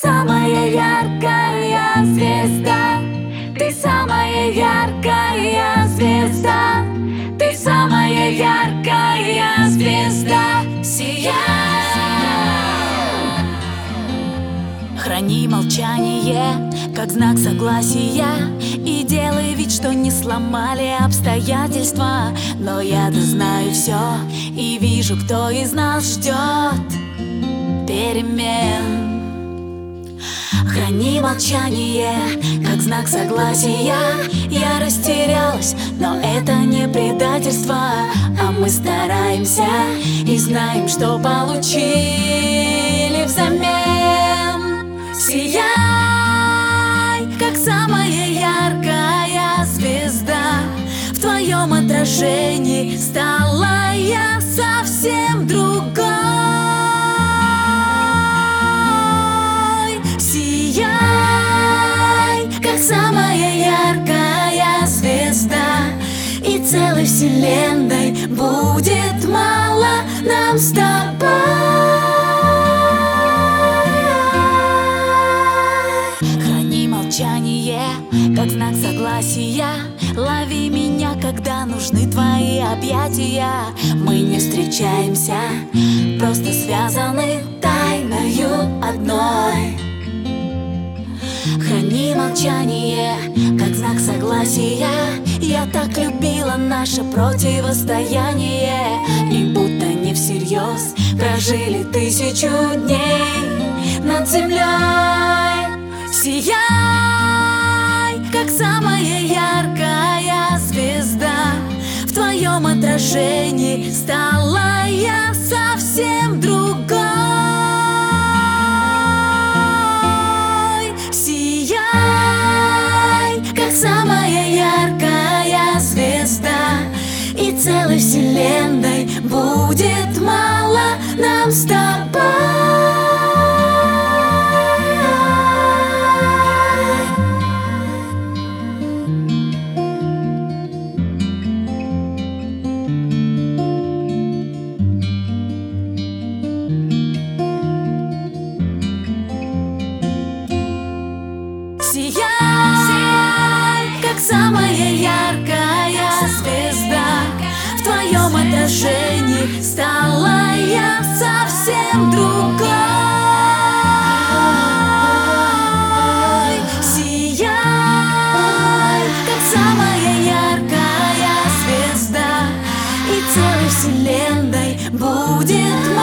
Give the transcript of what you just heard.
самая яркая звезда. Ты самая яркая звезда. Ты самая яркая звезда. Сияй! Храни молчание, как знак согласия И делай вид, что не сломали обстоятельства. Но я-то знаю все и вижу, кто из нас ждет перемен Храни молчание, как знак согласия. Я растерялась, но это не предательство. А мы стараемся и знаем, что получили взамен. Сияй, как самая яркая звезда. В твоем отражении стала я совсем другой вселенной будет мало нам с тобой. Храни молчание, как знак согласия. Лови меня, когда нужны твои объятия. Мы не встречаемся, просто связаны тайною одной. Храни молчание, как знак согласия Так любила наше противостояние И будто не всерьез прожили тысячу дней над землей. Сияй, как самая яркая звезда В твоем отражении стала я будет мало нам с тобой. Сияй. целой вселенной будет